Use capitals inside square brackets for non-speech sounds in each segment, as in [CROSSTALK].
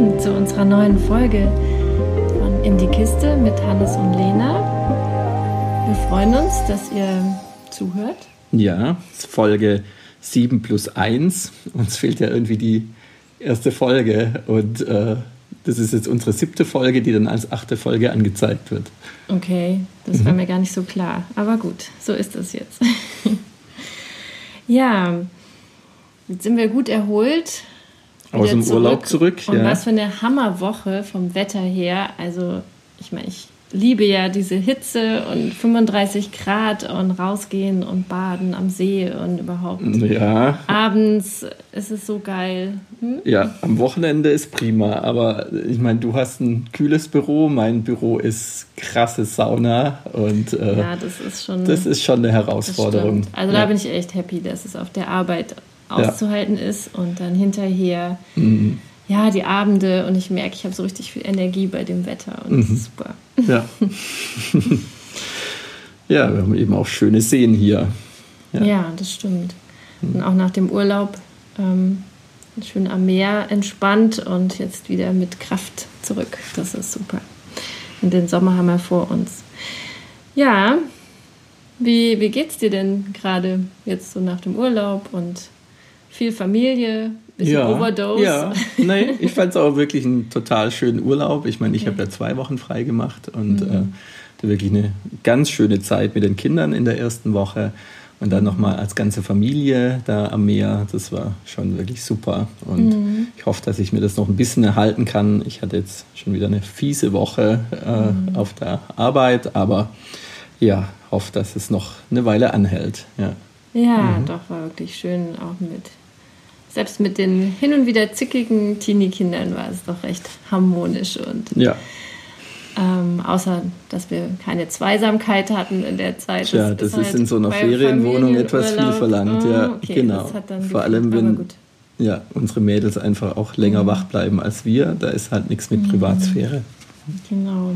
Willkommen zu unserer neuen Folge von In die Kiste mit Hannes und Lena. Wir freuen uns, dass ihr zuhört. Ja, Folge 7 plus 1. Uns fehlt ja irgendwie die erste Folge und äh, das ist jetzt unsere siebte Folge, die dann als achte Folge angezeigt wird. Okay, das war mhm. mir gar nicht so klar. Aber gut, so ist es jetzt. [LAUGHS] ja, jetzt sind wir gut erholt. Aus dem zurück. Urlaub zurück. Und ja. was für eine Hammerwoche vom Wetter her. Also, ich meine, ich liebe ja diese Hitze und 35 Grad und rausgehen und baden am See und überhaupt. Ja. Abends ist es so geil. Hm? Ja, am Wochenende ist prima, aber ich meine, du hast ein kühles Büro, mein Büro ist krasse Sauna und äh, ja, das ist schon das ist schon eine Herausforderung. Also ja. da bin ich echt happy, dass es auf der Arbeit auszuhalten ja. ist und dann hinterher mhm ja, die Abende und ich merke, ich habe so richtig viel Energie bei dem Wetter und mhm. das ist super. Ja. [LAUGHS] ja, wir haben eben auch schöne Seen hier. Ja, ja das stimmt. Mhm. Und auch nach dem Urlaub ähm, schön am Meer entspannt und jetzt wieder mit Kraft zurück. Das ist super. Und den Sommer haben wir vor uns. Ja, wie, wie geht's dir denn gerade jetzt so nach dem Urlaub und viel Familie? Bisschen ja, Overdose. Ja, [LAUGHS] nee, ich fand es auch wirklich einen total schönen Urlaub. Ich meine, ich okay. habe ja zwei Wochen frei gemacht und mhm. äh, wirklich eine ganz schöne Zeit mit den Kindern in der ersten Woche. Und dann nochmal als ganze Familie da am Meer. Das war schon wirklich super. Und mhm. ich hoffe, dass ich mir das noch ein bisschen erhalten kann. Ich hatte jetzt schon wieder eine fiese Woche äh, mhm. auf der Arbeit, aber ja, hoffe, dass es noch eine Weile anhält. Ja, ja mhm. doch, war wirklich schön auch mit selbst mit den hin und wieder zickigen Teenie-Kindern war es doch recht harmonisch und ja. Ähm, außer, dass wir keine Zweisamkeit hatten in der Zeit. Ja, das, ist, halt in so einer Ferienwohnung etwas viel verlangt. Oh, ja, okay, genau. Vor allem, wenn ja, unsere Mädels einfach auch länger mhm. wach bleiben als wir. Da ist halt nichts mit mhm. Privatsphäre. Genau.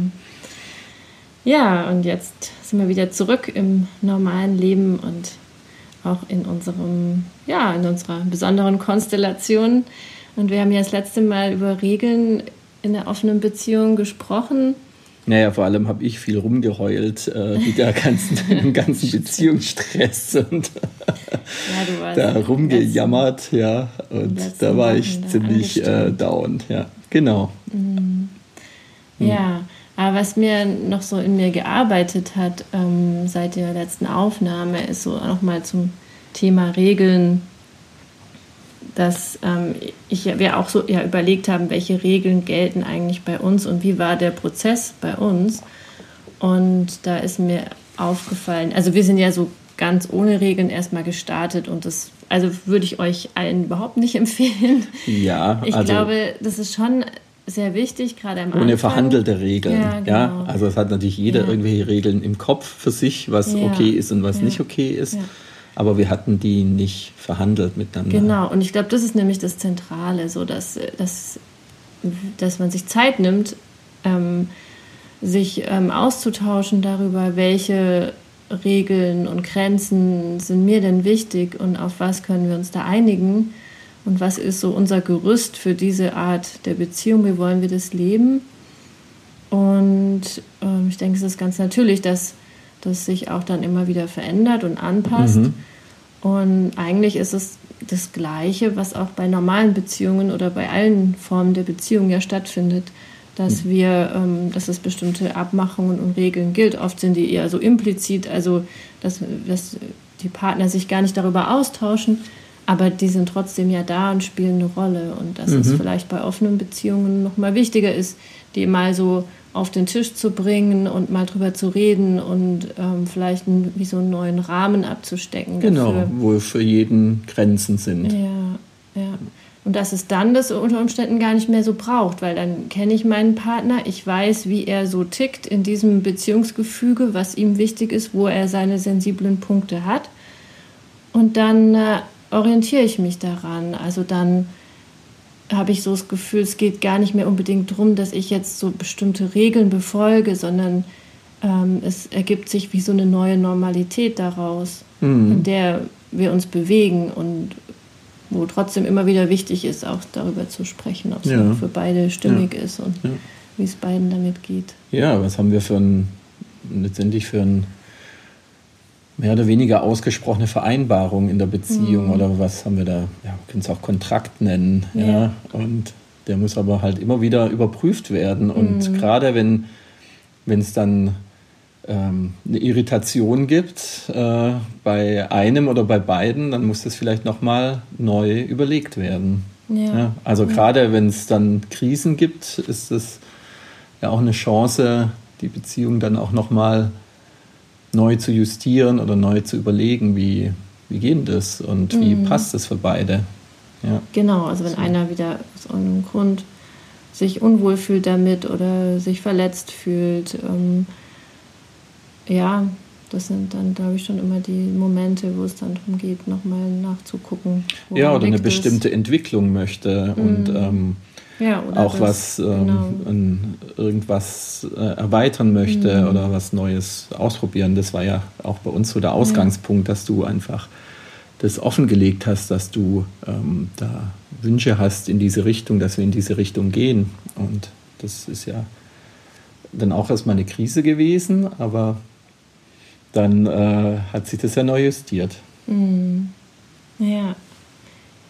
Ja, und jetzt sind wir wieder zurück im normalen Leben und auch in unserem, ja, in unserer besonderen Konstellation. Und wir haben ja das letzte Mal über Regeln in der offenen Beziehung gesprochen. Naja, vor allem habe ich viel rumgeheult äh, mit der ganzen, [LAUGHS] dem ganzen Beziehungsstress und ja, da rumgejammert, ja. Und da war ich ziemlich äh, down, ja. Genau. Mhm. Ja, aber was mir noch so in mir gearbeitet hat ähm, seit der letzten Aufnahme, ist so nochmal zum Thema Regeln, dass ähm, ich, wir auch so ja, überlegt haben, welche Regeln gelten eigentlich bei uns und wie war der Prozess bei uns. Und da ist mir aufgefallen, also wir sind ja so ganz ohne Regeln erstmal gestartet und das also würde ich euch allen überhaupt nicht [LAUGHS] empfehlen. Ja, ich also glaube, das ist schon sehr wichtig, gerade am Anfang. Ohne verhandelte Regeln. Ja, genau. ja, also es hat natürlich jeder ja. irgendwelche Regeln im Kopf für sich, was okay ist und was nicht okay ist. Aber wir hatten die nicht verhandelt miteinander. Genau, und ich glaube, das ist nämlich das Zentrale, so dass, dass, dass man sich Zeit nimmt, ähm, sich ähm, auszutauschen darüber, welche Regeln und Grenzen sind mir denn wichtig und auf was können wir uns da einigen und was ist so unser Gerüst für diese Art der Beziehung, wie wollen wir das leben. Und ähm, ich denke, es ist ganz natürlich, dass das sich auch dann immer wieder verändert und anpasst. Mhm. Und eigentlich ist es das Gleiche, was auch bei normalen Beziehungen oder bei allen Formen der Beziehung ja stattfindet, dass mhm. wir, ähm, dass es bestimmte Abmachungen und Regeln gilt. Oft sind die eher so implizit, also dass, dass die Partner sich gar nicht darüber austauschen, aber die sind trotzdem ja da und spielen eine Rolle. Und dass mhm. es vielleicht bei offenen Beziehungen noch mal wichtiger ist, die mal so auf den Tisch zu bringen und mal drüber zu reden und ähm, vielleicht einen, wie so einen neuen Rahmen abzustecken. Genau, dafür. wo für jeden Grenzen sind. Ja, ja. Und dass es dann das unter Umständen gar nicht mehr so braucht, weil dann kenne ich meinen Partner, ich weiß, wie er so tickt in diesem Beziehungsgefüge, was ihm wichtig ist, wo er seine sensiblen Punkte hat. Und dann äh, orientiere ich mich daran. Also dann habe ich so das Gefühl, es geht gar nicht mehr unbedingt darum, dass ich jetzt so bestimmte Regeln befolge, sondern ähm, es ergibt sich wie so eine neue Normalität daraus, mhm. in der wir uns bewegen und wo trotzdem immer wieder wichtig ist, auch darüber zu sprechen, ob es ja. für beide stimmig ja. ist und ja. wie es beiden damit geht. Ja, was haben wir für ein, letztendlich für ein mehr oder weniger ausgesprochene Vereinbarung in der Beziehung mhm. oder was haben wir da, ja, können es auch Kontrakt nennen, ja. und der muss aber halt immer wieder überprüft werden und mhm. gerade wenn es dann ähm, eine Irritation gibt äh, bei einem oder bei beiden, dann muss das vielleicht nochmal neu überlegt werden. Ja. ja also gerade wenn es dann Krisen gibt, ist es ja auch eine Chance, die Beziehung dann auch nochmal neu zu justieren oder neu zu überlegen, wie, wie geht das und wie mhm. passt das für beide. Ja. Genau, also wenn so. einer wieder aus irgendeinem Grund sich unwohl fühlt damit oder sich verletzt fühlt, ähm, ja, das sind dann, glaube ich, schon immer die Momente, wo es dann darum geht, nochmal nachzugucken. Ja, oder eine bestimmte Entwicklung möchte mm. und ähm, ja, auch was, ähm, genau. irgendwas äh, erweitern möchte mm. oder was Neues ausprobieren. Das war ja auch bei uns so der Ausgangspunkt, ja. dass du einfach das offengelegt hast, dass du ähm, da Wünsche hast in diese Richtung, dass wir in diese Richtung gehen. Und das ist ja dann auch erstmal eine Krise gewesen, aber dann äh, hat sich das ja neu justiert. Mhm. Ja.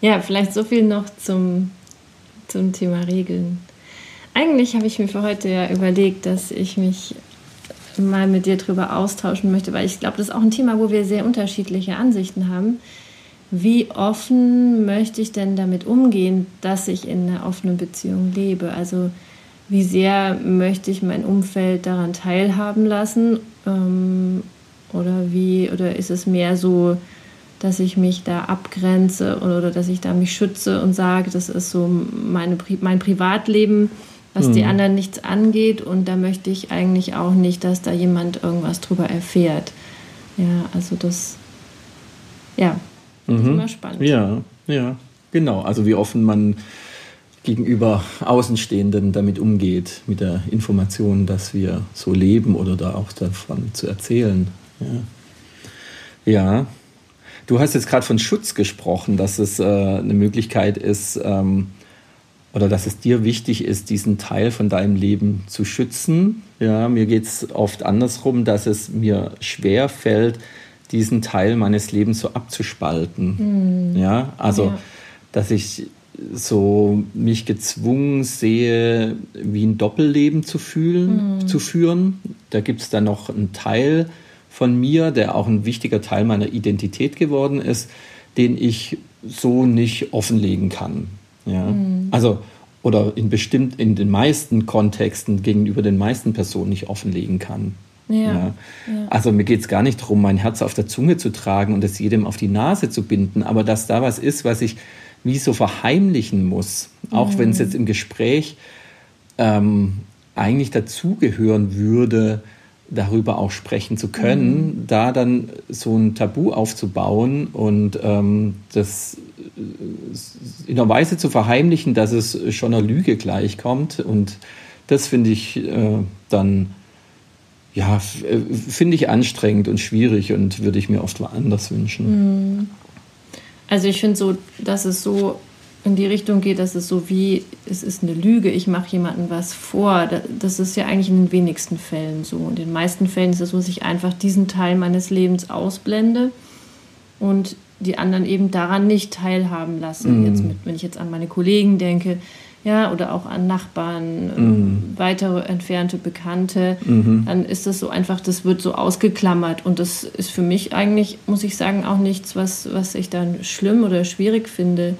Ja, vielleicht so viel noch zum, zum Thema Regeln. Eigentlich habe ich mir für heute ja überlegt, dass ich mich mal mit dir drüber austauschen möchte, weil ich glaube, das ist auch ein Thema, wo wir sehr unterschiedliche Ansichten haben. Wie offen möchte ich denn damit umgehen, dass ich in einer offenen Beziehung lebe? Also wie sehr möchte ich mein Umfeld daran teilhaben lassen ähm, oder wie, oder ist es mehr so, dass ich mich da abgrenze oder, oder dass ich da mich schütze und sage, das ist so meine, mein Privatleben, was mhm. die anderen nichts angeht und da möchte ich eigentlich auch nicht, dass da jemand irgendwas drüber erfährt. Ja, also das, ja, mhm. ist immer spannend. Ja, ja, genau. Also wie offen man gegenüber Außenstehenden damit umgeht, mit der Information, dass wir so leben oder da auch davon zu erzählen. Ja. ja. Du hast jetzt gerade von Schutz gesprochen, dass es äh, eine Möglichkeit ist ähm, oder dass es dir wichtig ist, diesen Teil von deinem Leben zu schützen. Ja, mir geht es oft andersrum, dass es mir schwer fällt, diesen Teil meines Lebens so abzuspalten. Mhm. Ja, also ja. dass ich so mich gezwungen sehe, wie ein Doppelleben zu fühlen, mhm. zu führen. Da gibt es dann noch einen Teil, von mir, der auch ein wichtiger Teil meiner Identität geworden ist, den ich so nicht offenlegen kann. Ja? Mhm. Also, oder in bestimmt in den meisten Kontexten gegenüber den meisten Personen nicht offenlegen kann. Ja. ja. ja. Also mir geht es gar nicht darum, mein Herz auf der Zunge zu tragen und es jedem auf die Nase zu binden, aber dass da was ist, was ich wie so verheimlichen muss, auch mhm. wenn es jetzt im Gespräch ähm, eigentlich dazugehören würde, darüber auch sprechen zu können, mhm. da dann so ein Tabu aufzubauen und ähm, das äh, in einer Weise zu verheimlichen, dass es schon einer Lüge gleichkommt. Und das finde ich äh, dann, ja, äh, finde ich anstrengend und schwierig und würde ich mir oft woanders wünschen. Mhm. Also ich finde so, dass es so in die Richtung geht, dass es so wie, es ist eine Lüge, ich mache jemandem was vor. Das ist ja eigentlich in den wenigsten Fällen so. In den meisten Fällen ist es so, dass ich einfach diesen Teil meines Lebens ausblende und die anderen eben daran nicht teilhaben lasse. Mhm. Jetzt mit, wenn ich jetzt an meine Kollegen denke, ja, oder auch an Nachbarn, mhm. weitere entfernte Bekannte, mhm. dann ist das so einfach, das wird so ausgeklammert. Und das ist für mich eigentlich, muss ich sagen, auch nichts, was, was ich dann schlimm oder schwierig finde.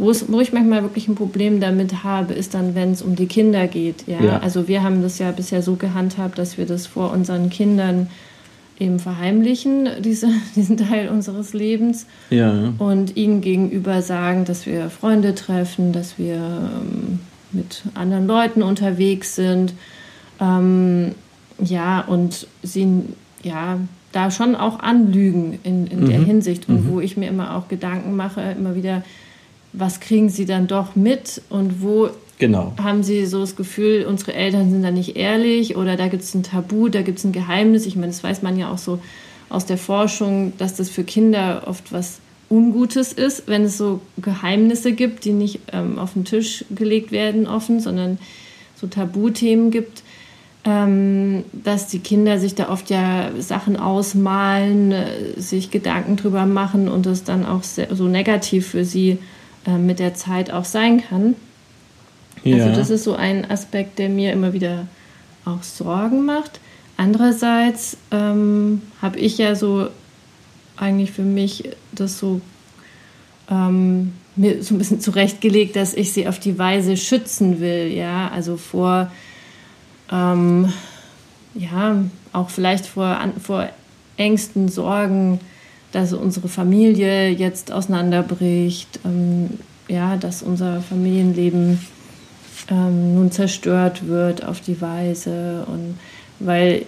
Wo, es, wo ich manchmal wirklich ein Problem damit habe, ist dann, wenn es um die Kinder geht. Ja? ja? Also wir haben das ja bisher so gehandhabt, dass wir das vor unseren Kindern eben verheimlichen, [LAUGHS] diese, diesen Teil unseres Lebens. Ja. Und ihnen gegenüber sagen, dass wir Freunde treffen, dass wir ähm, mit anderen Leuten unterwegs sind. Ähm, ja, und sie ja, da schon auch anlügen in, in mhm. der Hinsicht. Und mhm. wo ich mir immer auch Gedanken mache, immer wieder, was kriegen sie dann doch mit und wo genau. haben sie so das Gefühl, unsere Eltern sind da nicht ehrlich oder da gibt es ein Tabu, da gibt es ein Geheimnis. Ich meine, das weiß man ja auch so aus der Forschung, dass das für Kinder oft was Ungutes ist, wenn es so Geheimnisse gibt, die nicht ähm, auf den Tisch gelegt werden offen, sondern so Tabuthemen gibt, ähm, dass die Kinder sich da oft ja Sachen ausmalen, äh, sich Gedanken drüber machen und es dann auch sehr, so negativ für sie äh, mit der Zeit auch sein kann. Also ja. Also das ist so ein Aspekt, der mir immer wieder auch Sorgen macht. Andererseits ähm, habe ich ja so eigentlich für mich das so ähm, mir so ein bisschen zurechtgelegt, dass ich sie auf die Weise schützen will, ja, also vor ähm, ja, auch vielleicht vor, vor Ängsten, Sorgen, dass unsere Familie jetzt auseinanderbricht, ähm, ja, dass unser Familienleben ähm, nun zerstört wird auf die Weise und weil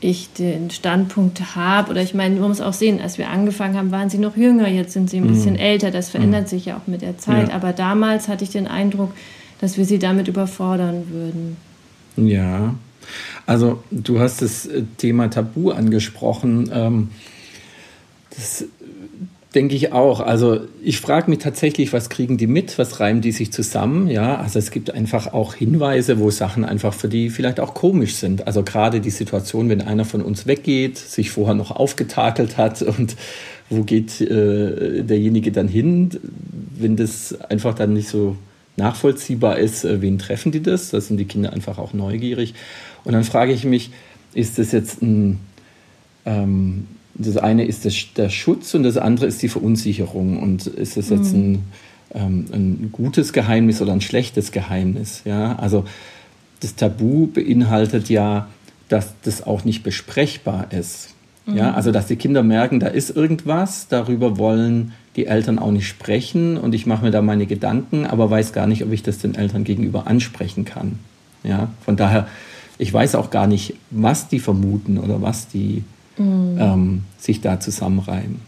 ich den Standpunkt habe, oder ich meine, man muss auch sehen, als wir angefangen haben, waren sie noch jünger, jetzt sind sie ein bisschen mhm. älter, das verändert mhm. sich ja auch mit der Zeit, ja. aber damals hatte ich den Eindruck, dass wir sie damit überfordern würden. Ja, also du hast das äh, Thema Tabu angesprochen. Ähm, das denke ich auch. Also ich frage mich tatsächlich, was kriegen die mit? Was reimen die sich zusammen? Ja, also es gibt einfach auch Hinweise, wo Sachen einfach für die vielleicht auch komisch sind. Also gerade die Situation, wenn einer von uns weggeht, sich vorher noch aufgetakelt hat und wo geht äh, derjenige dann hin, wenn das einfach dann nicht so nachvollziehbar ist, äh, wen treffen die das? Da sind die Kinder einfach auch neugierig. Und dann frage ich mich, ist das jetzt ein, ähm, das eine ist das, der Schutz und das andere ist die Verunsicherung. Und ist das jetzt mhm. ein, ähm, ein gutes Geheimnis oder ein schlechtes Geheimnis? Ja, also das Tabu beinhaltet ja, dass das auch nicht besprechbar ist. Mhm. Ja, also dass die Kinder merken, da ist irgendwas, darüber wollen die Eltern auch nicht sprechen und ich mache mir da meine Gedanken, aber weiß gar nicht, ob ich das den Eltern gegenüber ansprechen kann. Ja, von daher, ich weiß auch gar nicht, was die vermuten oder was die mhm. ähm, sich da zusammenreimen.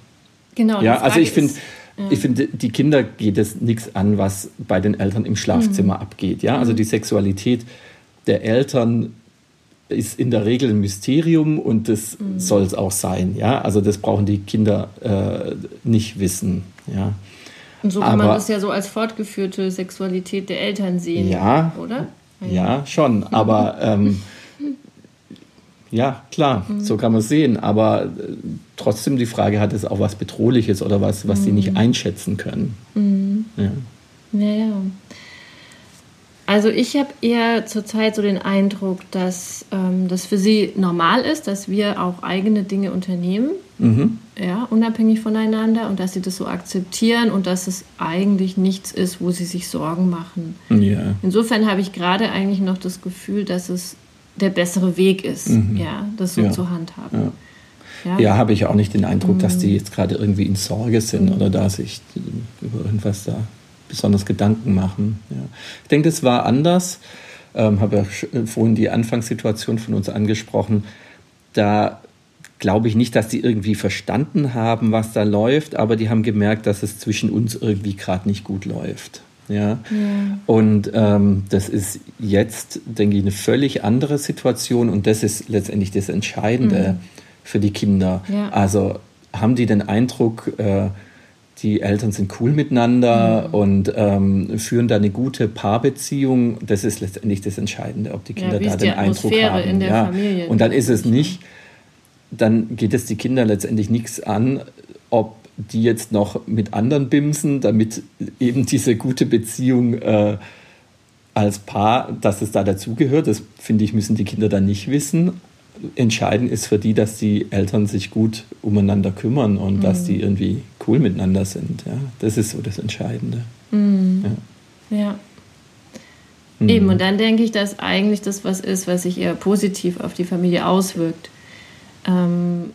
Genau. Ja, also ich finde, ja. ich finde, die Kinder geht es nichts an, was bei den Eltern im Schlafzimmer mhm. abgeht. Ja, also die Sexualität der Eltern ist in der Regel ein Mysterium und das mhm. soll es auch sein. Ja, also das brauchen die Kinder äh, nicht wissen. Ja. Und so kann Aber, man das ja so als fortgeführte Sexualität der Eltern sehen, ja, oder? Ja, ja schon. Aber [LAUGHS] ähm, ja, klar, mhm. so kann man es sehen. Aber äh, trotzdem die Frage, hat es auch was Bedrohliches oder was, was mhm. sie nicht mhm. einschätzen können? Mhm. Ja. ja, ja. Also ich habe eher zurzeit so den Eindruck, dass ähm, das für sie normal ist, dass wir auch eigene Dinge unternehmen, mhm. ja, unabhängig voneinander und dass sie das so akzeptieren und dass es eigentlich nichts ist, wo sie sich Sorgen machen. Ja. Insofern habe ich gerade eigentlich noch das Gefühl, dass es der bessere Weg ist, mhm. ja, das so ja. zu handhaben. Ja, ja habe ich auch nicht den Eindruck, dass die mhm. jetzt gerade irgendwie in Sorge sind mhm. oder da sich über irgendwas da besonders Gedanken machen. Ja. Ich denke, das war anders. Ähm, habe ja äh, vorhin die Anfangssituation von uns angesprochen. Da glaube ich nicht, dass die irgendwie verstanden haben, was da läuft, aber die haben gemerkt, dass es zwischen uns irgendwie gerade nicht gut läuft. Ja. ja. Und ähm, das ist jetzt, denke ich, eine völlig andere Situation und das ist letztendlich das Entscheidende mhm. für die Kinder. Ja. Also haben die den Eindruck, äh, die Eltern sind cool miteinander mhm. und ähm, führen da eine gute Paarbeziehung. Das ist letztendlich das Entscheidende, ob die Kinder ja, da den Eindruck haben. Ja. Familie und dann ist es nicht, dann geht es die Kinder letztendlich nichts an, ob die jetzt noch mit anderen bimsen, damit eben diese gute Beziehung äh, als Paar, dass es da dazugehört. Das finde ich, müssen die Kinder dann nicht wissen entscheidend ist für die, dass die Eltern sich gut umeinander kümmern und mhm. dass die irgendwie cool miteinander sind. Ja, das ist so das Entscheidende. Mhm. Ja. ja. Mhm. Eben, und dann denke ich, dass eigentlich das was ist, was sich eher positiv auf die Familie auswirkt. Ähm,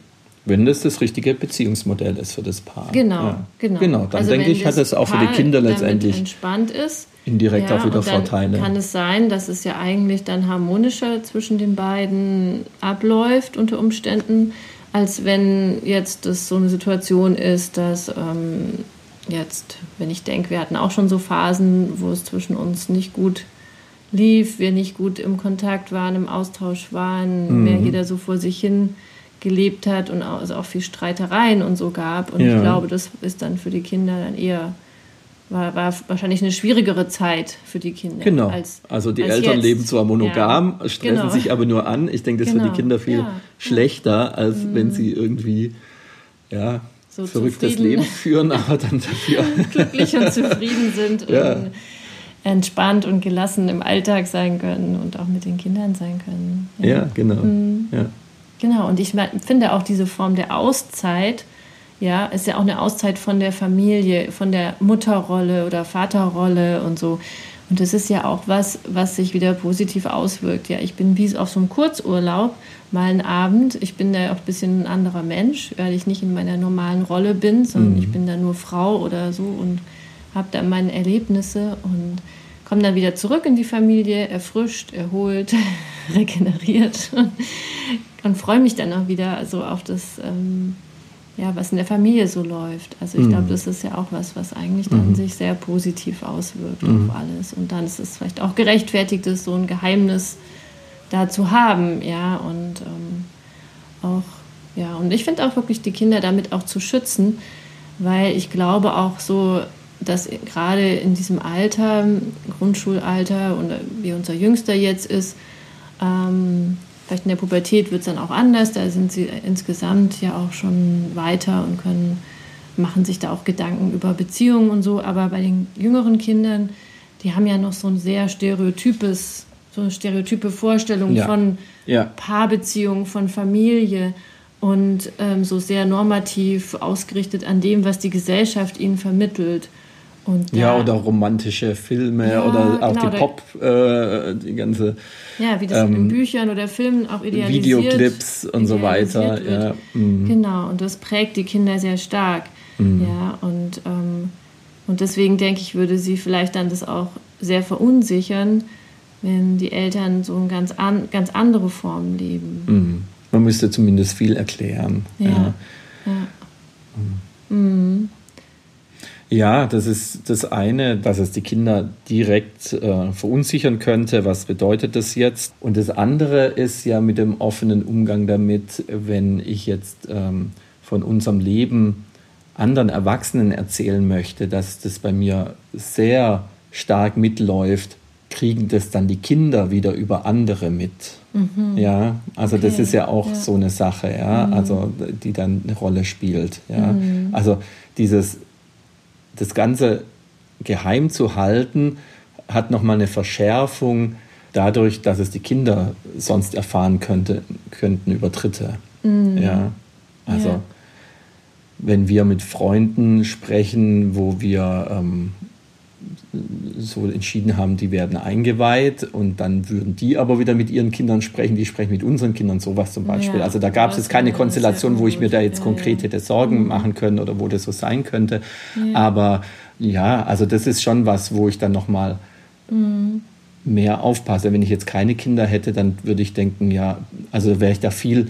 wenn das das richtige Beziehungsmodell ist für das Paar. Genau, ja. genau. Genau, dann also denke ich, hat das auch Paar für die Kinder letztendlich entspannt ist. Indirekt ja, auch wieder Vorteile. Kann es sein, dass es ja eigentlich dann harmonischer zwischen den beiden abläuft unter Umständen, als wenn jetzt das so eine Situation ist, dass ähm, jetzt, wenn ich denke, wir hatten auch schon so Phasen, wo es zwischen uns nicht gut lief, wir nicht gut im Kontakt waren, im Austausch waren, mhm. mehr jeder so vor sich hin gelebt hat und auch, also auch viel Streitereien und so gab. Und ja. ich glaube, das ist dann für die Kinder dann eher war, war wahrscheinlich eine schwierigere Zeit für die Kinder. Genau. Als, also die als Eltern jetzt. leben zwar monogam, ja. stressen genau. sich aber nur an. Ich denke, das genau. ist für die. Kinder viel ja. schlechter, als mhm. wenn sie irgendwie ja, so verrücktes Leben führen, aber dann dafür [LAUGHS] glücklich und zufrieden sind und entspannt und gelassen im Alltag sein können und auch mit den Kindern sein können. Ja, ja genau. Mhm. Ja. Genau, und ich finde auch diese Form der Auszeit, ja, ist ja auch eine Auszeit von der Familie, von der Mutterrolle oder Vaterrolle und so. Und das ist ja auch was, was sich wieder positiv auswirkt. Ja, ich bin wie auf so einem Kurzurlaub mal einen Abend. Ich bin da auch ein bisschen ein anderer Mensch, weil ich nicht in meiner normalen Rolle bin, sondern mhm. ich bin da nur Frau oder so und habe da meine Erlebnisse und komme dann wieder zurück in die Familie, erfrischt, erholt, [LAUGHS] regeneriert und, und freue mich dann auch wieder so auf das, ähm, ja, was in der Familie so läuft. Also ich mhm. glaube, das ist ja auch was, was eigentlich dann mhm. sich sehr positiv auswirkt mhm. auf alles. Und dann ist es vielleicht auch gerechtfertigt, ist so ein Geheimnis da zu haben, ja, und ähm, auch, ja, und ich finde auch wirklich die Kinder damit auch zu schützen, weil ich glaube auch so, dass gerade in diesem Alter, Grundschulalter und wie unser Jüngster jetzt ist, ähm, vielleicht in der Pubertät wird es dann auch anders, da sind sie insgesamt ja auch schon weiter und können, machen sich da auch Gedanken über Beziehungen und so, aber bei den jüngeren Kindern, die haben ja noch so ein sehr stereotypes, so eine stereotype Vorstellung ja. von ja. Paarbeziehungen, von Familie und ähm, so sehr normativ ausgerichtet an dem, was die Gesellschaft ihnen vermittelt. Und ja, oder romantische Filme ja, oder auch genau, die Pop, äh, die ganze. Ja, wie das ähm, in Büchern oder Filmen auch idealisiert Videoclips und so weiter. Ja. Mhm. Genau, und das prägt die Kinder sehr stark. Mhm. Ja, und, ähm, und deswegen denke ich, würde sie vielleicht dann das auch sehr verunsichern, wenn die Eltern so eine ganz, an, ganz andere Form leben. Mhm. Man müsste zumindest viel erklären. Ja. ja. ja. Mhm. Ja, das ist das eine, dass es die Kinder direkt äh, verunsichern könnte. Was bedeutet das jetzt? Und das andere ist ja mit dem offenen Umgang damit, wenn ich jetzt ähm, von unserem Leben anderen Erwachsenen erzählen möchte, dass das bei mir sehr stark mitläuft, kriegen das dann die Kinder wieder über andere mit. Mhm. Ja, also okay. das ist ja auch ja. so eine Sache, ja, mhm. also die dann eine Rolle spielt. Ja, mhm. also dieses das Ganze geheim zu halten, hat nochmal eine Verschärfung dadurch, dass es die Kinder sonst erfahren könnte, könnten über Dritte. Mhm. Ja, also ja. wenn wir mit Freunden sprechen, wo wir ähm, so entschieden haben, die werden eingeweiht und dann würden die aber wieder mit ihren Kindern sprechen, die sprechen mit unseren Kindern, sowas zum Beispiel. Ja, also da gab es jetzt keine Konstellation, wo ich mir da jetzt konkret hätte Sorgen mhm. machen können oder wo das so sein könnte. Ja. Aber ja, also das ist schon was, wo ich dann nochmal mhm. mehr aufpasse. Wenn ich jetzt keine Kinder hätte, dann würde ich denken, ja, also wäre ich da viel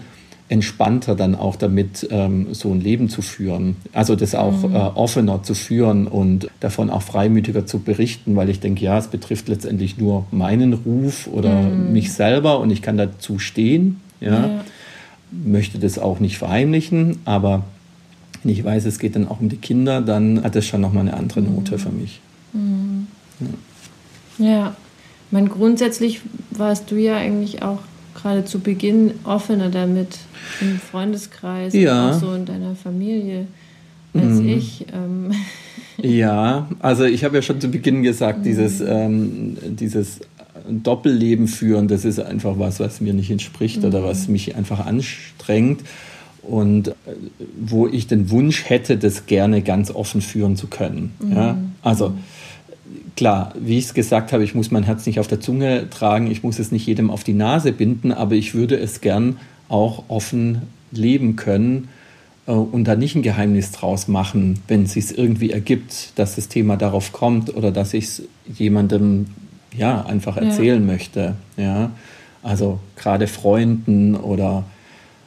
entspannter dann auch damit, ähm, so ein Leben zu führen. Also das auch mhm. äh, offener zu führen und davon auch freimütiger zu berichten, weil ich denke, ja, es betrifft letztendlich nur meinen Ruf oder mhm. mich selber und ich kann dazu stehen. Ja. ja. Möchte das auch nicht verheimlichen, aber wenn ich weiß, es geht dann auch um die Kinder, dann hat das schon nochmal eine andere Note für mich. Mhm. Ja. ja. Ich grundsätzlich warst du ja eigentlich auch gerade zu Beginn offener damit im Freundeskreis, ja. auch so in deiner Familie als mhm. ich. Ähm. [LAUGHS] Ja, also ich habe ja schon zu Beginn gesagt, mhm. dieses, ähm, dieses Doppelleben führen, das ist einfach was, was mir nicht entspricht mhm. oder was mich einfach anstrengt und äh, wo ich den Wunsch hätte, das gerne ganz offen führen zu können. Ja? Mhm. Also mhm klar, wie ich es gesagt habe, ich muss mein Herz nicht auf der Zunge tragen, ich muss es nicht jedem auf die Nase binden, aber ich würde es gern auch offen leben können äh, und da nicht ein Geheimnis draus machen, wenn es sich irgendwie ergibt, dass das Thema darauf kommt oder dass ich es jemandem ja einfach erzählen ja. möchte. Ja, also gerade Freunden oder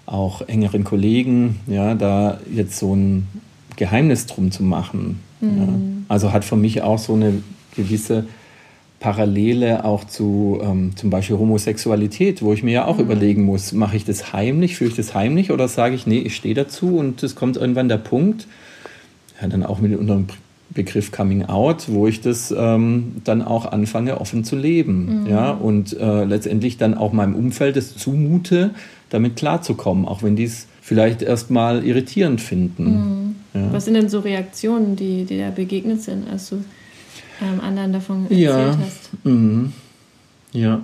auch engeren Kollegen, ja, da jetzt so ein Geheimnis drum zu machen. Mhm. Ja. Also hat für mich auch so eine gewisse Parallele auch zu ähm, zum Beispiel Homosexualität, wo ich mir ja auch mhm. überlegen muss, mache ich das heimlich, führe ich das heimlich oder sage ich, nee, ich stehe dazu und es kommt irgendwann der Punkt, ja, dann auch mit unserem Begriff Coming Out, wo ich das ähm, dann auch anfange, offen zu leben. Mhm. Ja, und äh, letztendlich dann auch meinem Umfeld es zumute, damit klarzukommen, auch wenn die es vielleicht erstmal irritierend finden. Mhm. Ja. Was sind denn so Reaktionen, die, die da begegnet sind, als du ähm, anderen davon erzählt ja. hast? Mhm. Ja,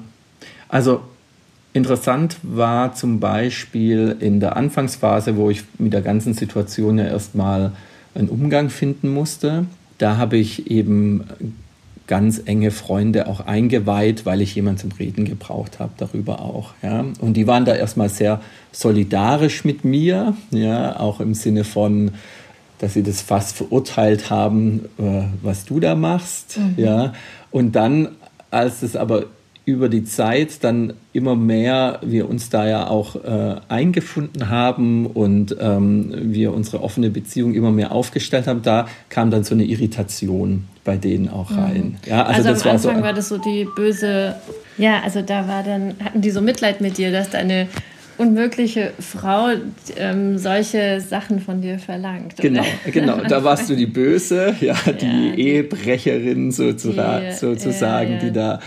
also interessant war zum Beispiel in der Anfangsphase, wo ich mit der ganzen Situation ja erstmal einen Umgang finden musste. Da habe ich eben ganz enge Freunde auch eingeweiht, weil ich jemanden zum Reden gebraucht habe, darüber auch. Ja. Und die waren da erstmal sehr solidarisch mit mir, ja, auch im Sinne von, dass sie das fast verurteilt haben, äh, was du da machst. Mhm. Ja. Und dann, als es aber über die Zeit dann immer mehr wir uns da ja auch äh, eingefunden haben und ähm, wir unsere offene Beziehung immer mehr aufgestellt haben, da kam dann so eine Irritation bei denen auch mhm. rein. Mhm. Ja, also, also am Anfang war, so, war das so die böse, ja, also da war dann, hatten die so Mitleid mit dir, dass deine unmögliche Frau ähm, solche Sachen von dir verlangt. Genau, genau. Da [LAUGHS] warst du die Böse, ja, die ja, Ehebrecherin sozusagen, die, sozusagen ja, ja. die da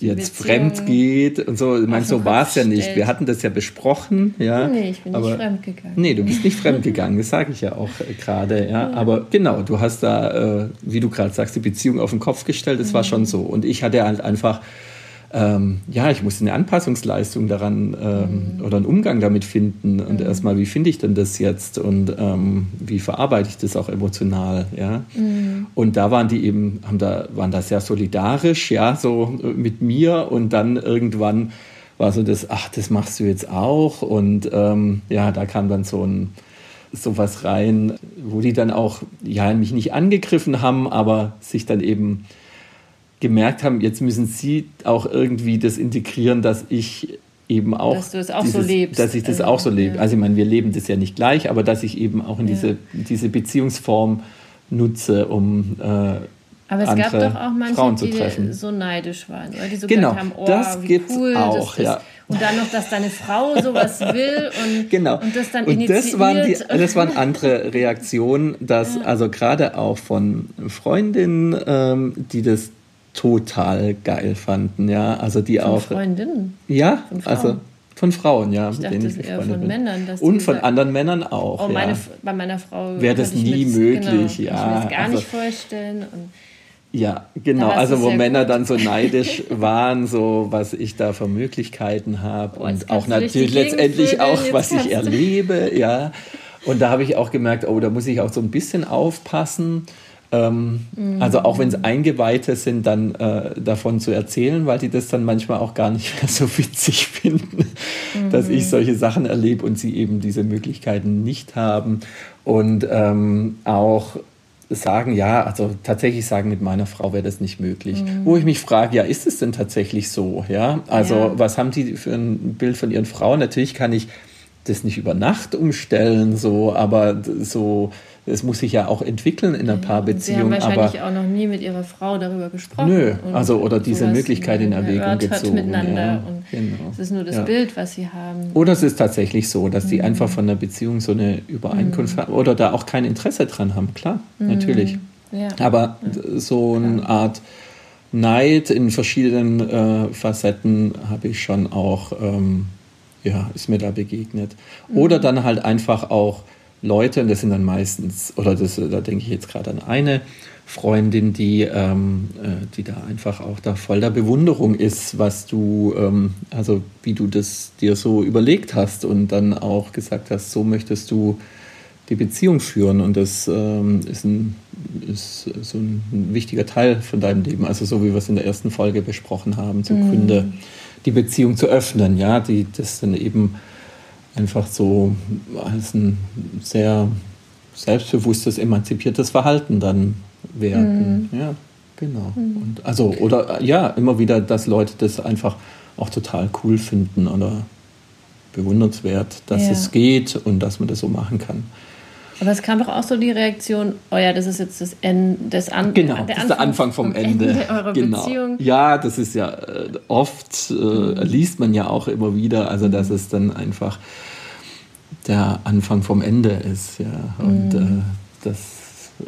die jetzt fremd geht und so. Ich meine, so war es ja nicht. Wir hatten das ja besprochen, ja. Nee, ich bin aber, nicht fremd gegangen. Nee, du bist nicht [LAUGHS] fremd gegangen, das sage ich ja auch gerade, ja. Aber genau, du hast da, äh, wie du gerade sagst, die Beziehung auf den Kopf gestellt, das mhm. war schon so. Und ich hatte halt einfach ähm, ja, ich musste eine Anpassungsleistung daran ähm, mhm. oder einen Umgang damit finden und mhm. erstmal, wie finde ich denn das jetzt und ähm, wie verarbeite ich das auch emotional, ja. Mhm. Und da waren die eben, haben da, waren da sehr solidarisch, ja, so mit mir und dann irgendwann war so das, ach, das machst du jetzt auch und ähm, ja, da kam dann so ein sowas rein, wo die dann auch, ja, mich nicht angegriffen haben, aber sich dann eben gemerkt haben, jetzt müssen sie auch irgendwie das integrieren, dass ich eben auch, dass du es auch dieses, so lebst. Dass ich das also, auch so lebe. Ja. Also ich meine, wir leben das ja nicht gleich, aber dass ich eben auch in ja. diese, diese Beziehungsform nutze, um äh, aber es gab doch auch manche, die so neidisch waren, oder die so genau, haben, oh, das wie cool auch, das ist. Und dann noch, dass deine Frau sowas [LAUGHS] will und, genau. und das dann und initiiert. Das waren, die, das waren andere Reaktionen, dass ja. also gerade auch von Freundinnen, ähm, die das total geil fanden, ja. Also die von auch. Freundinnen? Ja, von also von Frauen, ja. Ich dachte, das eher von bin. Männern. Und von anderen Männern auch. Oh, meine, ja. bei meiner Frau wäre das nie möglich, genau, ja. Ich mir das gar also, nicht vorstellen. Und ja, genau. Also wo Männer gut. dann so [LAUGHS] neidisch waren, so was ich da für Möglichkeiten habe oh, und auch natürlich letztendlich auch, was ich erlebe, ja. Und da habe ich auch gemerkt, oh, da muss ich auch so ein bisschen aufpassen ähm, mhm. Also auch wenn es Eingeweihte sind, dann äh, davon zu erzählen, weil die das dann manchmal auch gar nicht [LAUGHS] mehr so witzig finden, mhm. dass ich solche Sachen erlebe und sie eben diese Möglichkeiten nicht haben. Und ähm, auch sagen, ja, also tatsächlich sagen, mit meiner Frau wäre das nicht möglich. Mhm. Wo ich mich frage, ja, ist es denn tatsächlich so? Ja, also ja. was haben die für ein Bild von ihren Frauen? Natürlich kann ich das nicht über Nacht umstellen, so, aber so es muss sich ja auch entwickeln in einer Paarbeziehung. Sie haben wahrscheinlich aber, auch noch nie mit ihrer Frau darüber gesprochen. Nö, also oder diese Möglichkeit in Erwägung gezogen. Miteinander ja, genau. Es ist nur das ja. Bild, was sie haben. Oder es ist tatsächlich so, dass die mhm. einfach von der Beziehung so eine Übereinkunft mhm. haben oder da auch kein Interesse dran haben. Klar, mhm. natürlich. Ja. Aber so eine Art Neid in verschiedenen äh, Facetten habe ich schon auch, ähm, ja, ist mir da begegnet. Oder mhm. dann halt einfach auch Leute, und das sind dann meistens, oder das, da denke ich jetzt gerade an eine Freundin, die, ähm, äh, die da einfach auch da voll der Bewunderung ist, was du, ähm, also wie du das dir so überlegt hast und dann auch gesagt hast, so möchtest du die Beziehung führen und das ähm, ist, ein, ist so ein, wichtiger Teil von deinem Leben, also so wie wir es in der ersten Folge besprochen haben, so mhm. Gründe, die Beziehung zu öffnen, ja, die das dann eben einfach so als ein sehr selbstbewusstes, emanzipiertes Verhalten dann werden. Mhm. Ja, genau. Mhm. Und also, oder ja, immer wieder, dass Leute das einfach auch total cool finden oder bewundernswert, dass ja. es geht und dass man das so machen kann. Aber es kam doch auch so die Reaktion, oh ja, das ist jetzt das Ende des An Genau, der das ist der Anfang vom, vom Ende. Ende eurer genau. Beziehung. Ja, das ist ja äh, oft, äh, liest man ja auch immer wieder, also dass es dann einfach der Anfang vom Ende ist. Ja. Und mhm. äh, das äh,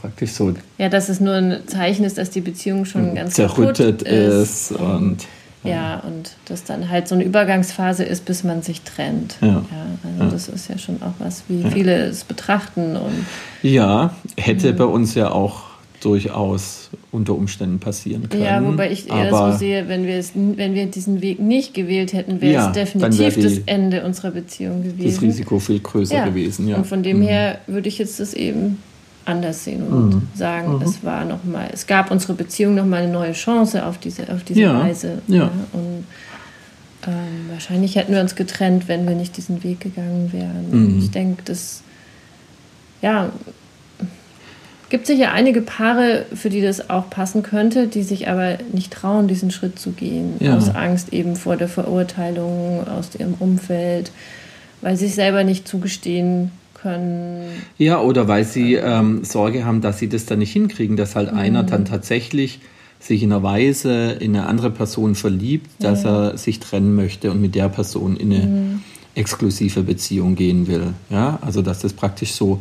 praktisch so. Ja, dass es nur ein Zeichen ist, dass die Beziehung schon ganz zerrüttet ist. ist und ja, und das dann halt so eine Übergangsphase ist, bis man sich trennt. Ja. ja also ja. das ist ja schon auch was, wie ja. viele es betrachten. Und, ja, hätte bei uns ja auch durchaus unter Umständen passieren können. Ja, wobei ich eher Aber, so sehe, wenn wir, es, wenn wir diesen Weg nicht gewählt hätten, wäre ja, es definitiv wär das Ende unserer Beziehung gewesen. Das Risiko viel größer ja. gewesen, ja. Und von dem mhm. her würde ich jetzt das eben anders sehen und mhm. sagen, mhm. es war noch mal, es gab unsere Beziehung noch mal eine neue Chance auf diese, auf diese ja. Weise. Ja. Und ähm, wahrscheinlich hätten wir uns getrennt, wenn wir nicht diesen Weg gegangen wären. Mhm. Ich denke, das ja gibt sicher einige Paare, für die das auch passen könnte, die sich aber nicht trauen, diesen Schritt zu gehen, ja. aus Angst eben vor der Verurteilung aus ihrem Umfeld, weil sie sich selber nicht zugestehen können. Ja, oder weil sie ähm, Sorge haben, dass sie das dann nicht hinkriegen, dass halt mhm. einer dann tatsächlich sich in einer Weise in eine andere Person verliebt, dass ja. er sich trennen möchte und mit der Person in eine mhm. exklusive Beziehung gehen will. Ja, also dass das praktisch so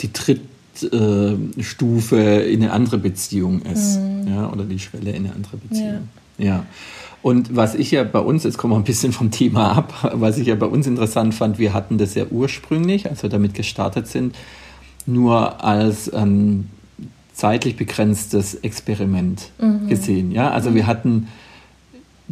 die Trittstufe äh, in eine andere Beziehung ist, mhm. ja, oder die Schwelle in eine andere Beziehung. Ja. ja. Und was ich ja bei uns, jetzt kommen wir ein bisschen vom Thema ab, was ich ja bei uns interessant fand, wir hatten das ja ursprünglich, als wir damit gestartet sind, nur als ähm, zeitlich begrenztes Experiment mhm. gesehen. Ja, also wir hatten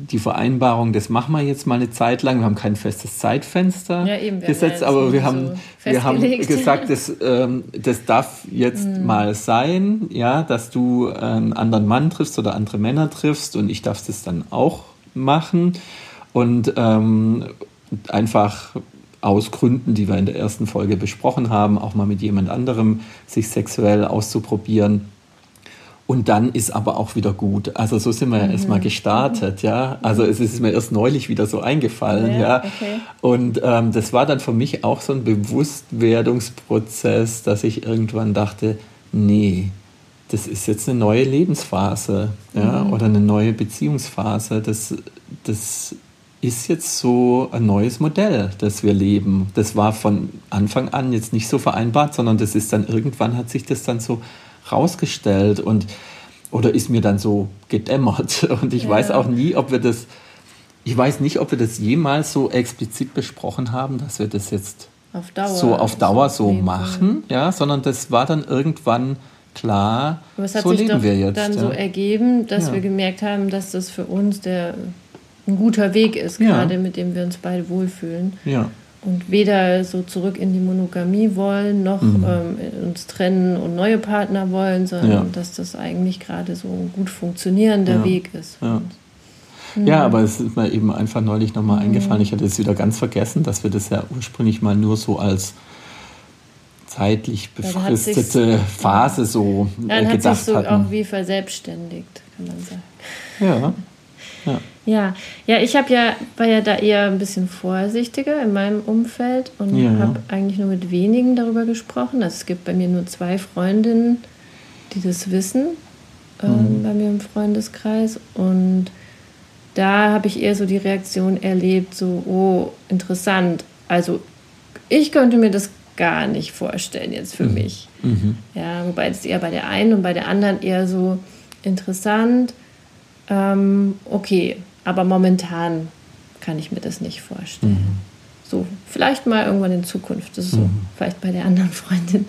die Vereinbarung, das machen wir jetzt mal eine Zeit lang. Wir haben kein festes Zeitfenster ja, eben, gesetzt, aber wir haben, so wir haben gesagt, [LAUGHS] das, ähm, das darf jetzt mhm. mal sein, ja, dass du einen anderen Mann triffst oder andere Männer triffst und ich darf das dann auch machen. Und ähm, einfach aus Gründen, die wir in der ersten Folge besprochen haben, auch mal mit jemand anderem sich sexuell auszuprobieren und dann ist aber auch wieder gut. Also so sind wir ja mhm. erstmal gestartet, ja. Also es ist mir erst neulich wieder so eingefallen, ja. ja. Okay. Und ähm, das war dann für mich auch so ein Bewusstwerdungsprozess, dass ich irgendwann dachte, nee, das ist jetzt eine neue Lebensphase, ja, mhm. oder eine neue Beziehungsphase. Das, das ist jetzt so ein neues Modell, das wir leben. Das war von Anfang an jetzt nicht so vereinbart, sondern das ist dann irgendwann hat sich das dann so rausgestellt und oder ist mir dann so gedämmert. [LAUGHS] Und ich ja. weiß auch nie, ob wir das, ich weiß nicht, ob wir das jemals so explizit besprochen haben, dass wir das jetzt auf Dauer, so auf Dauer so machen, ja, sondern das war dann irgendwann klar, Aber es hat so sich leben doch wir jetzt. dann ja. so ergeben, dass ja. wir gemerkt haben, dass das für uns der ein guter Weg ist, gerade mit dem wir uns beide wohlfühlen. Ja und weder so zurück in die Monogamie wollen, noch mhm. ähm, uns trennen und neue Partner wollen, sondern ja. dass das eigentlich gerade so ein gut funktionierender ja. Weg ist. Ja. Mhm. ja. aber es ist mir eben einfach neulich nochmal mhm. eingefallen, ich hatte es wieder ganz vergessen, dass wir das ja ursprünglich mal nur so als zeitlich befristete Phase so äh, dann gedacht hat sich so hatten. auch wie verselbstständigt, kann man sagen. Ja. Ja. Ja, ja ich habe ja, war ja da eher ein bisschen vorsichtiger in meinem Umfeld und ja. habe eigentlich nur mit wenigen darüber gesprochen. Also es gibt bei mir nur zwei Freundinnen, die das wissen, ähm, mhm. bei mir im Freundeskreis. Und da habe ich eher so die Reaktion erlebt, so, oh, interessant. Also ich könnte mir das gar nicht vorstellen jetzt für mhm. mich. Mhm. Ja, wobei es eher bei der einen und bei der anderen eher so interessant ähm, okay, aber momentan kann ich mir das nicht vorstellen. Mhm. So, vielleicht mal irgendwann in Zukunft. Das ist so, mhm. vielleicht bei der anderen Freundin.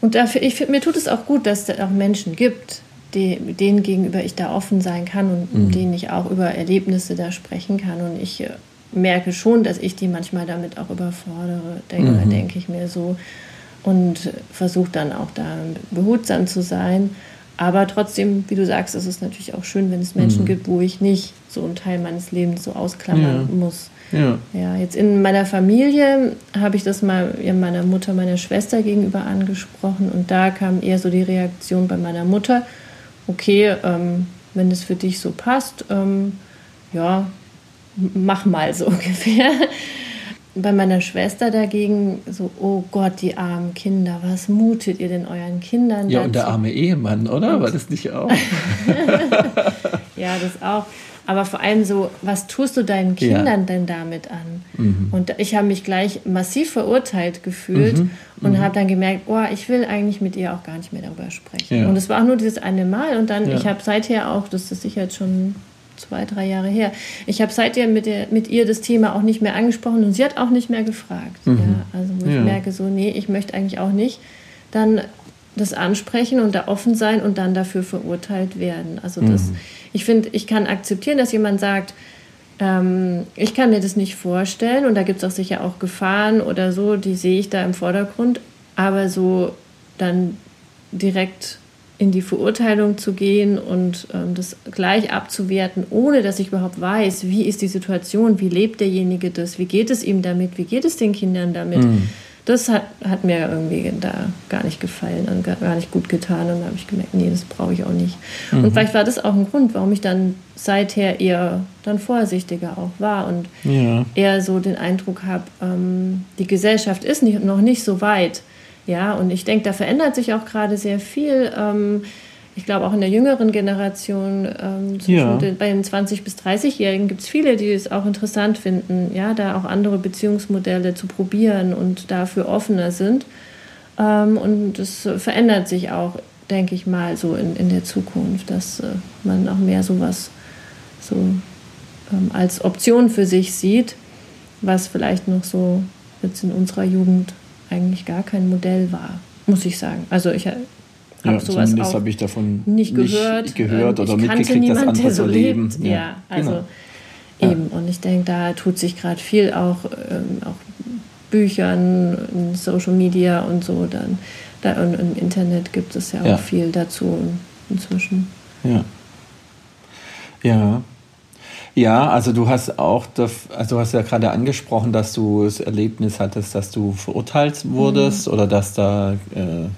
Und dafür, ich, mir tut es auch gut, dass es auch Menschen gibt, die, denen gegenüber ich da offen sein kann und mhm. denen ich auch über Erlebnisse da sprechen kann. Und ich äh, merke schon, dass ich die manchmal damit auch überfordere, denke, mhm. denke ich mir so. Und versuche dann auch da behutsam zu sein. Aber trotzdem, wie du sagst, ist es natürlich auch schön, wenn es Menschen mhm. gibt, wo ich nicht so einen Teil meines Lebens so ausklammern ja. muss. Ja. ja, jetzt in meiner Familie habe ich das mal ja, meiner Mutter, meiner Schwester gegenüber angesprochen und da kam eher so die Reaktion bei meiner Mutter, okay, ähm, wenn es für dich so passt, ähm, ja, mach mal so [LAUGHS] ungefähr. Bei meiner Schwester dagegen so, oh Gott, die armen Kinder, was mutet ihr denn euren Kindern Ja, dazu? und der arme Ehemann, oder? Und War das nicht auch? [LAUGHS] ja, das auch. Aber vor allem so, was tust du deinen Kindern ja. denn damit an? Mhm. Und ich habe mich gleich massiv verurteilt gefühlt mhm. und mhm. habe dann gemerkt, oh, ich will eigentlich mit ihr auch gar nicht mehr darüber sprechen. Ja. Und es war auch nur dieses eine Mal und dann, ja. ich habe seither auch, das ist sicher jetzt schon zwei, drei Jahre her. Ich habe seitdem mit, der, mit ihr das Thema auch nicht mehr angesprochen und sie hat auch nicht mehr gefragt. Mhm. Ja, also wo ja. ich merke so, nee, ich möchte eigentlich auch nicht dann das ansprechen und da offen sein und dann dafür verurteilt werden. Also das, mhm. ich finde, ich kann akzeptieren, dass jemand sagt, ähm, ich kann mir das nicht vorstellen und da gibt es auch sicher auch Gefahren oder so, die sehe ich da im Vordergrund, aber so dann direkt in die Verurteilung zu gehen und ähm, das gleich abzuwerten, ohne dass ich überhaupt weiß, wie ist die Situation, wie lebt derjenige das, wie geht es ihm damit, wie geht es den Kindern damit. Mhm. Das hat, hat mir irgendwie da gar nicht gefallen und gar, nicht gut getan. Und da habe ich gemerkt, nee, das brauche ich auch nicht. Mhm. Und vielleicht war das auch ein Grund, warum ich dann seither eher dann vorsichtiger auch war und ja. eher so den Eindruck habe, ähm, die Gesellschaft ist nicht, noch nicht so weit, ja, und ich denke, da verändert sich auch gerade sehr viel. Ähm, ich glaube, auch in der jüngeren Generation, ähm, ja. den, bei den 20- bis 30-Jährigen gibt es viele, die es auch interessant finden, ja, da auch andere Beziehungsmodelle zu probieren und dafür offener sind. Ähm, und es verändert sich auch, denke ich mal, so in, in der Zukunft, dass äh, man auch mehr sowas so ähm, als Option für sich sieht, was vielleicht noch so jetzt in unserer Jugend eigentlich gar kein Modell war, muss ich sagen. Also ich habe ja, sowas habe ich davon nicht gehört, nicht gehört oder mitgekriegt, dass andere so leben. Ja, ja also genau. eben. Und ich denke, da tut sich gerade viel auch, ähm, auch Büchern, Social Media und so. Dann, da, und im Internet gibt es ja auch ja. viel dazu inzwischen. Ja. Ja, ja, also du hast auch, also du hast ja gerade angesprochen, dass du das Erlebnis hattest, dass du verurteilt wurdest mhm. oder dass da äh,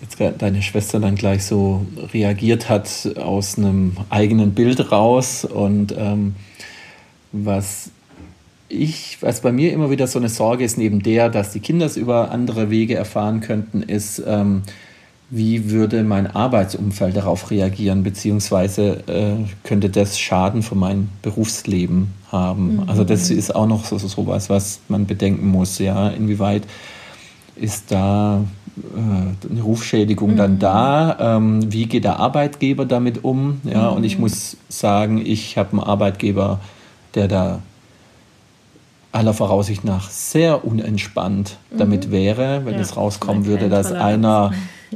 jetzt deine Schwester dann gleich so reagiert hat aus einem eigenen Bild raus und ähm, was ich, was bei mir immer wieder so eine Sorge ist, neben der, dass die Kinder es über andere Wege erfahren könnten, ist, ähm, wie würde mein Arbeitsumfeld darauf reagieren, beziehungsweise äh, könnte das Schaden für mein Berufsleben haben. Mhm. Also das ist auch noch so, so was, was man bedenken muss, ja, inwieweit ist da äh, eine Rufschädigung mhm. dann da? Ähm, wie geht der Arbeitgeber damit um? Ja, mhm. und ich muss sagen, ich habe einen Arbeitgeber, der da aller Voraussicht nach sehr unentspannt mhm. damit wäre, wenn ja, es rauskommen würde, dass einer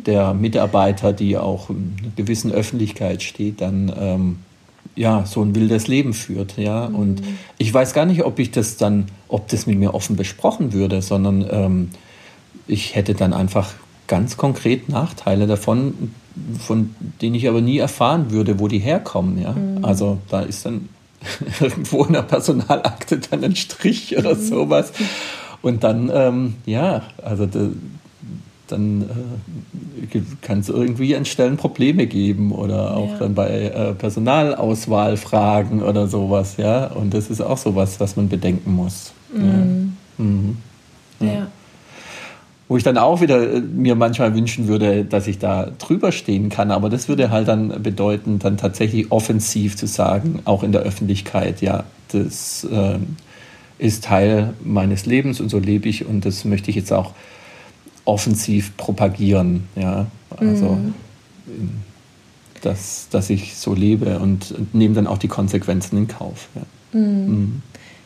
der Mitarbeiter, die auch in einer gewissen Öffentlichkeit steht, dann ähm, ja so ein wildes Leben führt. Ja? Mhm. Und ich weiß gar nicht, ob ich das dann, ob das mit mir offen besprochen würde, sondern ähm, ich hätte dann einfach ganz konkret Nachteile davon, von denen ich aber nie erfahren würde, wo die herkommen. Ja? Mhm. Also da ist dann [LAUGHS] irgendwo in der Personalakte dann ein Strich oder mhm. sowas. Und dann, ähm, ja, also da, dann äh, kann es irgendwie an Stellen Probleme geben oder auch ja. dann bei äh, Personalauswahlfragen oder sowas, ja. Und das ist auch sowas, was man bedenken muss. Mhm. Ja. Mhm. ja. ja. Wo ich dann auch wieder äh, mir manchmal wünschen würde, dass ich da drüber stehen kann. Aber das würde halt dann bedeuten, dann tatsächlich offensiv zu sagen, auch in der Öffentlichkeit, ja, das äh, ist Teil meines Lebens und so lebe ich und das möchte ich jetzt auch offensiv propagieren. Ja, also mhm. dass, dass ich so lebe und, und nehme dann auch die Konsequenzen in Kauf. Ja, mhm. Mhm.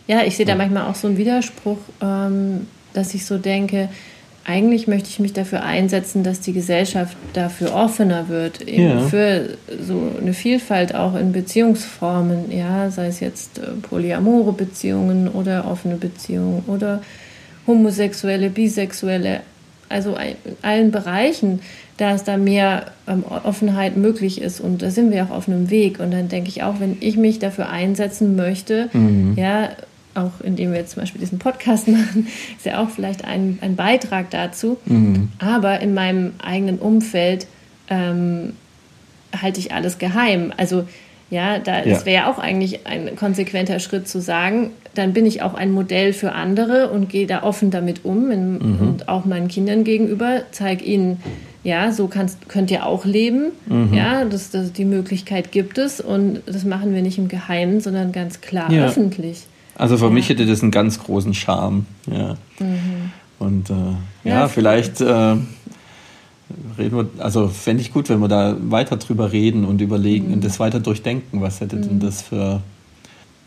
ja ich sehe da manchmal auch so einen Widerspruch, ähm, dass ich so denke, eigentlich möchte ich mich dafür einsetzen, dass die Gesellschaft dafür offener wird, eben ja. für so eine Vielfalt auch in Beziehungsformen, ja, sei es jetzt äh, polyamore Beziehungen oder offene Beziehungen oder homosexuelle, bisexuelle, also in allen Bereichen, dass da mehr ähm, Offenheit möglich ist und da sind wir auch auf einem Weg und dann denke ich auch, wenn ich mich dafür einsetzen möchte, mhm. ja, auch indem wir jetzt zum Beispiel diesen Podcast [LAUGHS] machen, ist ja auch vielleicht ein, ein Beitrag dazu. Mhm. Aber in meinem eigenen Umfeld ähm, halte ich alles geheim. Also Ja, da ja. das wäre ja auch eigentlich ein konsequenter Schritt zu sagen, dann bin ich auch ein Modell für andere und gehe da offen damit um in, mhm. und auch meinen Kindern gegenüber, zeige ihnen, ja, so kannst, könnt ihr auch leben. Mhm. Ja, das, das, die Möglichkeit gibt es und das machen wir nicht im Geheimen, sondern ganz klar ja. öffentlich. Also für ja. mich hätte das einen ganz großen Charme. Ja. Mhm. Und äh, ja, ja, vielleicht äh, reden wir, also fände ich gut, wenn wir da weiter drüber reden und überlegen mhm. und das weiter durchdenken. Was hätte mhm. denn das für,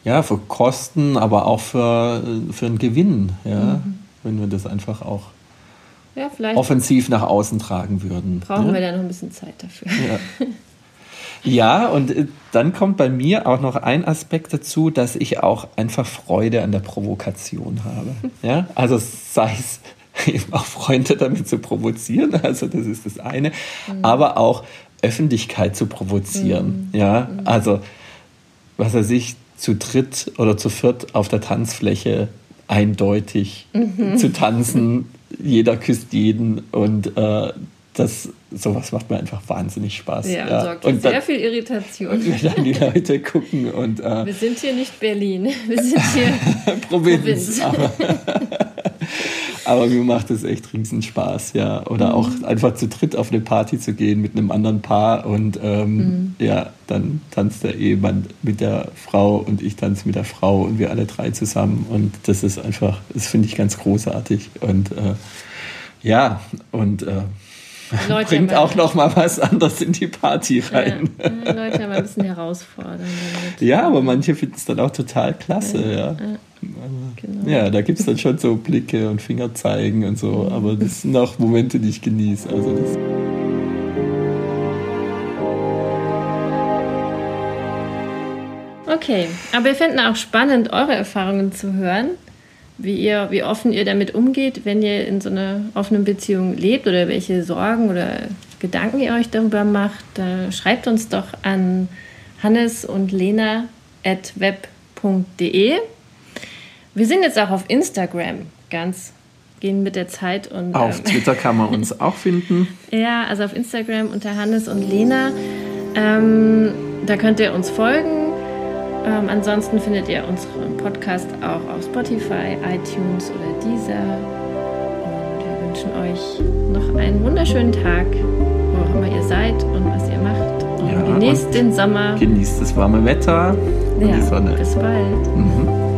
ja, für Kosten, aber auch für, für einen Gewinn, ja, mhm. wenn wir das einfach auch ja, offensiv nach außen tragen würden. Brauchen ja? wir da noch ein bisschen Zeit dafür. Ja. [LAUGHS] Ja, und äh, dann kommt bei mir auch noch ein Aspekt dazu, dass ich auch einfach Freude an der Provokation habe. Ja, also sei es [LAUGHS] eben auch Freunde damit zu provozieren, also das ist das eine, mhm. aber auch Öffentlichkeit zu provozieren. Mhm. Ja, mhm. also was er sich zu dritt oder zu viert auf der Tanzfläche eindeutig mhm. zu tanzen. Jeder küsst jeden und äh, das, sowas macht mir einfach wahnsinnig Spaß. Ja, ja. sorgt und sehr dann, viel Irritation. Und dann die Leute gucken und. Äh, wir sind hier nicht Berlin, wir sind hier [LAUGHS] Provinz. Provinz. [LAUGHS] Aber, mir macht es echt riesen Spaß, ja. Oder mhm. auch einfach zu dritt auf eine Party zu gehen mit einem anderen Paar und ähm, mhm. ja, dann tanzt der Ehemann mit der Frau und ich tanze mit der Frau und wir alle drei zusammen und das ist einfach, das finde ich ganz großartig und äh, ja, und äh, Leute [LAUGHS] bringt auch noch mal was anderes in die Party rein. Ja, Leute haben ein bisschen herausfordern. [LAUGHS] Ja, aber manche finden es dann auch total klasse. Ja, ja. Genau. ja da gibt es dann schon so Blicke und Fingerzeigen und so, mhm. aber das sind auch Momente, die ich genieße. Also das Okay, aber wir finden auch spannend, eure Erfahrungen zu hören wie ihr, wie offen ihr damit umgeht, wenn ihr in so einer offenen Beziehung lebt oder welche Sorgen oder Gedanken ihr euch darüber macht, schreibt uns doch an hannes und lena at web.de. Wir sind jetzt auch auf Instagram ganz gehen mit der Zeit und auf ähm, Twitter kann man uns [LAUGHS] auch finden. Ja, also auf Instagram unter Hannes und Lena. Ähm, da könnt ihr uns folgen ähm, ansonsten findet ihr unseren Podcast auch auf Spotify, iTunes oder Deezer. Und wir wünschen euch noch einen wunderschönen Tag, wo auch immer ihr seid und was ihr macht. Und ja, genießt und den Sommer. Genießt das warme Wetter und ja, die Sonne. Bis bald. Mhm.